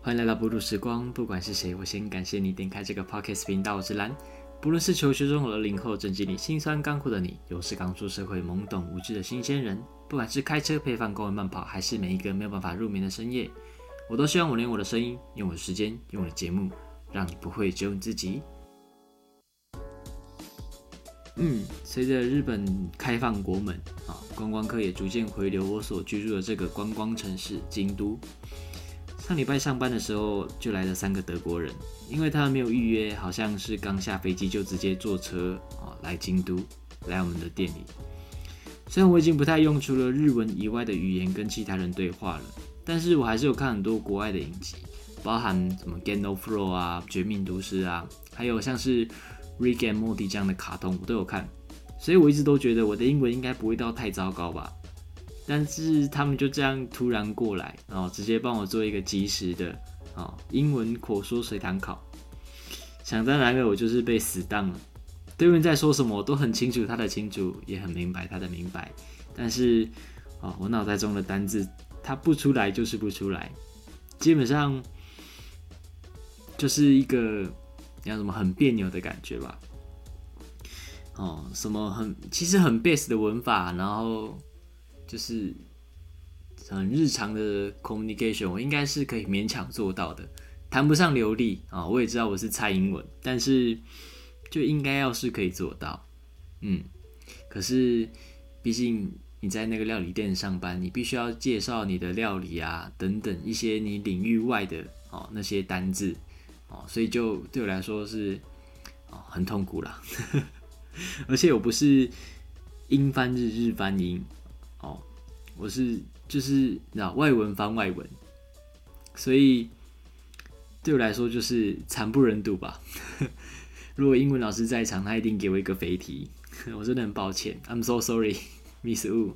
欢迎来到不鲁时光，不管是谁，我先感谢你点开这个 podcast 频道。我是蓝，不论是求学中的零后，正经历辛酸干苦的你，又是刚出社会懵懂无知的新鲜人，不管是开车、配饭、公园慢跑，还是每一个没有办法入眠的深夜，我都希望我用我的声音，用我的时间，用我的节目，让你不会只有你自己。嗯，随着日本开放国门啊，观光客也逐渐回流我所居住的这个观光城市京都。上礼拜上班的时候，就来了三个德国人，因为他们没有预约，好像是刚下飞机就直接坐车啊来京都，来我们的店里。虽然我已经不太用除了日文以外的语言跟其他人对话了，但是我还是有看很多国外的影集，包含什么《Game of Thrones》啊，《绝命毒师》啊，还有像是《Rick and Morty》这样的卡通，我都有看，所以我一直都觉得我的英文应该不会到太糟糕吧。但是他们就这样突然过来，然后直接帮我做一个及时的啊英文口说随堂考。想当然了，我就是被死当了。对面在说什么，我都很清楚他的清楚，也很明白他的明白。但是啊，我脑袋中的单字，它不出来就是不出来，基本上就是一个要什么很别扭的感觉吧。哦，什么很其实很 base 的文法，然后。就是很日常的 communication，我应该是可以勉强做到的，谈不上流利啊。我也知道我是蔡英文，但是就应该要是可以做到，嗯。可是毕竟你在那个料理店上班，你必须要介绍你的料理啊，等等一些你领域外的哦那些单字哦，所以就对我来说是哦很痛苦啦。而且我不是英翻日，日翻英。我是就是那外文翻外文，所以对我来说就是惨不忍睹吧。如果英文老师在场，他一定给我一个肥题，我真的很抱歉，I'm so sorry, Miss Wu。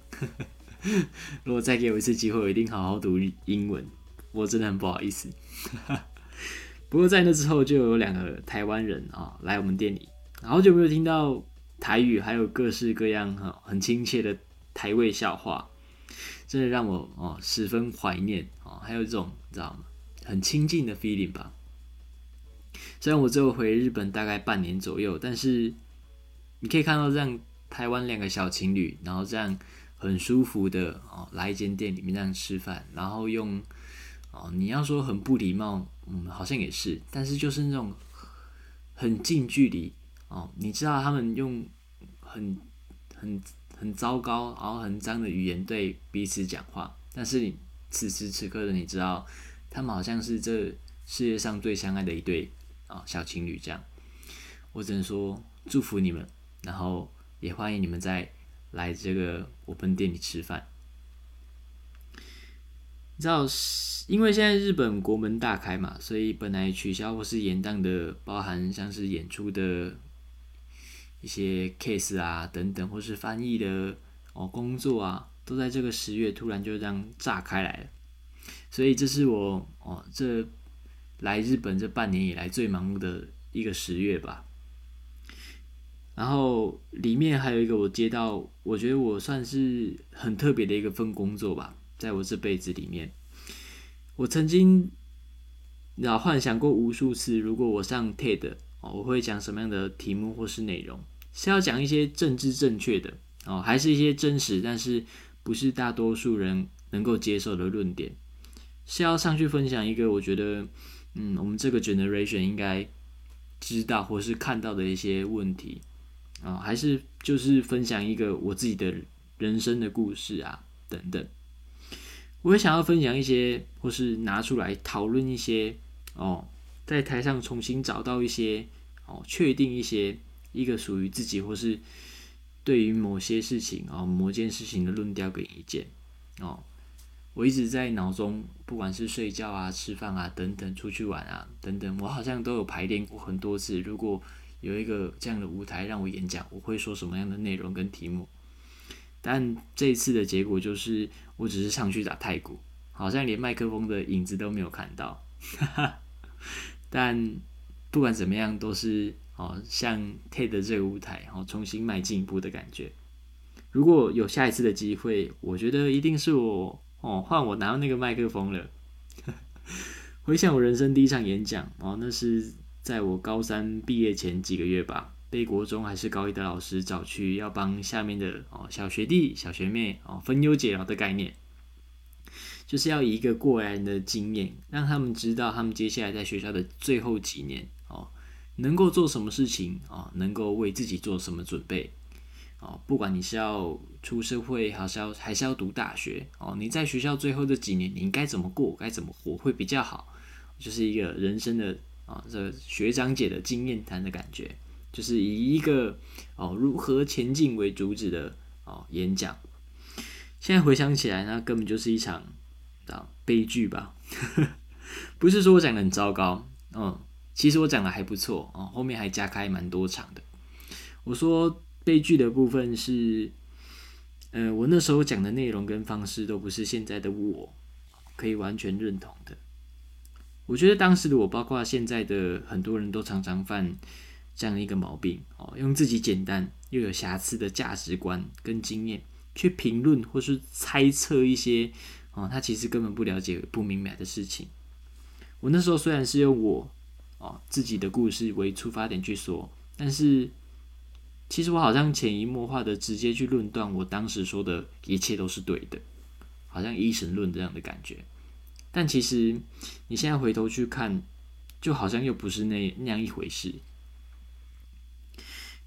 如果再给我一次机会，我一定好好读英文，我真的很不好意思。不过在那之后，就有两个台湾人啊来我们店里，好久没有听到台语，还有各式各样哈很亲切的。台味笑话，真的让我哦十分怀念哦，还有这种你知道吗？很亲近的 feeling 吧。虽然我只有回日本大概半年左右，但是你可以看到这样台湾两个小情侣，然后这样很舒服的哦来一间店里面这样吃饭，然后用哦你要说很不礼貌，嗯好像也是，但是就是那种很近距离哦，你知道他们用很很。很糟糕，然后很脏的语言对彼此讲话，但是你此时此刻的你知道，他们好像是这世界上最相爱的一对啊小情侣这样。我只能说祝福你们，然后也欢迎你们再来这个我们店里吃饭。你知道，因为现在日本国门大开嘛，所以本来取消或是延宕的，包含像是演出的。一些 case 啊，等等，或是翻译的哦工作啊，都在这个十月突然就这样炸开来了。所以这是我哦这来日本这半年以来最忙碌的一个十月吧。然后里面还有一个我接到，我觉得我算是很特别的一个份工作吧，在我这辈子里面，我曾经老幻想过无数次，如果我上 TED 哦，我会讲什么样的题目或是内容。是要讲一些政治正确的哦，还是一些真实，但是不是大多数人能够接受的论点？是要上去分享一个我觉得，嗯，我们这个 generation 应该知道或是看到的一些问题啊，还是就是分享一个我自己的人生的故事啊，等等。我也想要分享一些，或是拿出来讨论一些哦，在台上重新找到一些哦，确定一些。一个属于自己，或是对于某些事情啊、某件事情的论调跟意见哦，我一直在脑中，不管是睡觉啊、吃饭啊等等，出去玩啊等等，我好像都有排练过很多次。如果有一个这样的舞台让我演讲，我会说什么样的内容跟题目？但这一次的结果就是，我只是上去打太鼓，好像连麦克风的影子都没有看到。但不管怎么样，都是。哦，像 TED 这个舞台，然后重新迈进一步的感觉。如果有下一次的机会，我觉得一定是我哦，换我拿到那个麦克风了。回想我人生第一场演讲哦，那是在我高三毕业前几个月吧，被国中还是高一的老师找去，要帮下面的哦小学弟、小学妹哦分忧解劳的概念，就是要以一个过来人的经验，让他们知道他们接下来在学校的最后几年，能够做什么事情啊，能够为自己做什么准备啊，不管你是要出社会，还是要还是要读大学哦，你在学校最后这几年，你应该怎么过，该怎么活会比较好。就是一个人生的啊，这学长姐的经验谈的感觉，就是以一个哦如何前进为主旨的哦演讲。现在回想起来，那根本就是一场啊悲剧吧？不是说我讲的很糟糕，嗯，其实我讲的还不错哦，后面还加开蛮多场的。我说悲剧的部分是，呃，我那时候讲的内容跟方式都不是现在的我可以完全认同的。我觉得当时的我，包括现在的很多人都常常犯这样一个毛病哦，用自己简单又有瑕疵的价值观跟经验去评论或是猜测一些哦，他其实根本不了解、不明白的事情。我那时候虽然是用我哦自己的故事为出发点去说，但是其实我好像潜移默化的直接去论断我当时说的一切都是对的，好像一神论这样的感觉。但其实你现在回头去看，就好像又不是那那样一回事。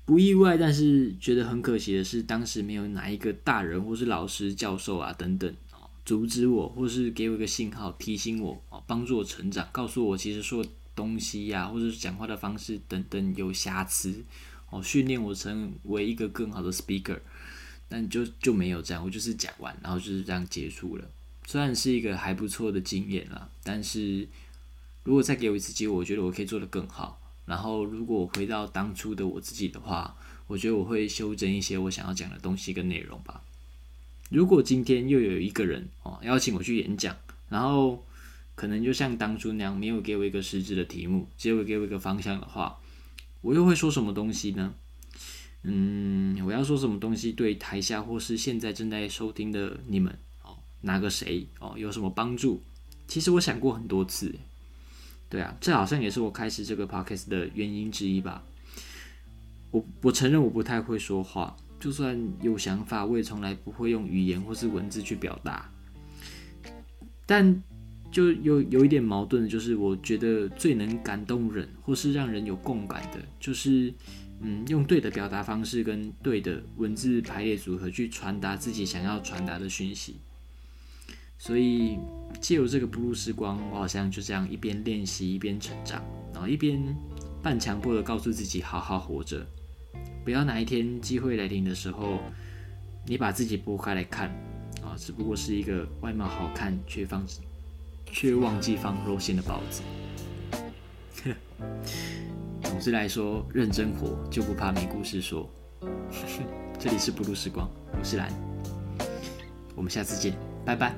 不意外，但是觉得很可惜的是，当时没有哪一个大人或是老师、教授啊等等啊阻止我，或是给我一个信号提醒我哦，帮助我成长，告诉我其实说东西呀，或者是讲话的方式等等有瑕疵哦，训练我成为一个更好的 speaker。但就就没有这样，我就是讲完，然后就是这样结束了。虽然是一个还不错的经验啦，但是如果再给我一次机会，我觉得我可以做得更好。然后，如果我回到当初的我自己的话，我觉得我会修正一些我想要讲的东西跟内容吧。如果今天又有一个人哦邀请我去演讲，然后可能就像当初那样，没有给我一个实质的题目，只有给我一个方向的话，我又会说什么东西呢？嗯，我要说什么东西对台下或是现在正在收听的你们哦？哪个谁哦有什么帮助？其实我想过很多次，对啊，这好像也是我开始这个 podcast 的原因之一吧。我我承认我不太会说话，就算有想法，我也从来不会用语言或是文字去表达。但就有有一点矛盾就是，我觉得最能感动人或是让人有共感的，就是嗯，用对的表达方式跟对的文字排列组合去传达自己想要传达的讯息。所以借由这个不入时光，我好像就这样一边练习一边成长，然后一边半强迫的告诉自己好好活着，不要哪一天机会来临的时候，你把自己拨开来看，啊，只不过是一个外貌好看却放却忘记放肉馅的包子。总之来说，认真活就不怕没故事说。这里是不入时光，我是蓝，我们下次见，拜拜。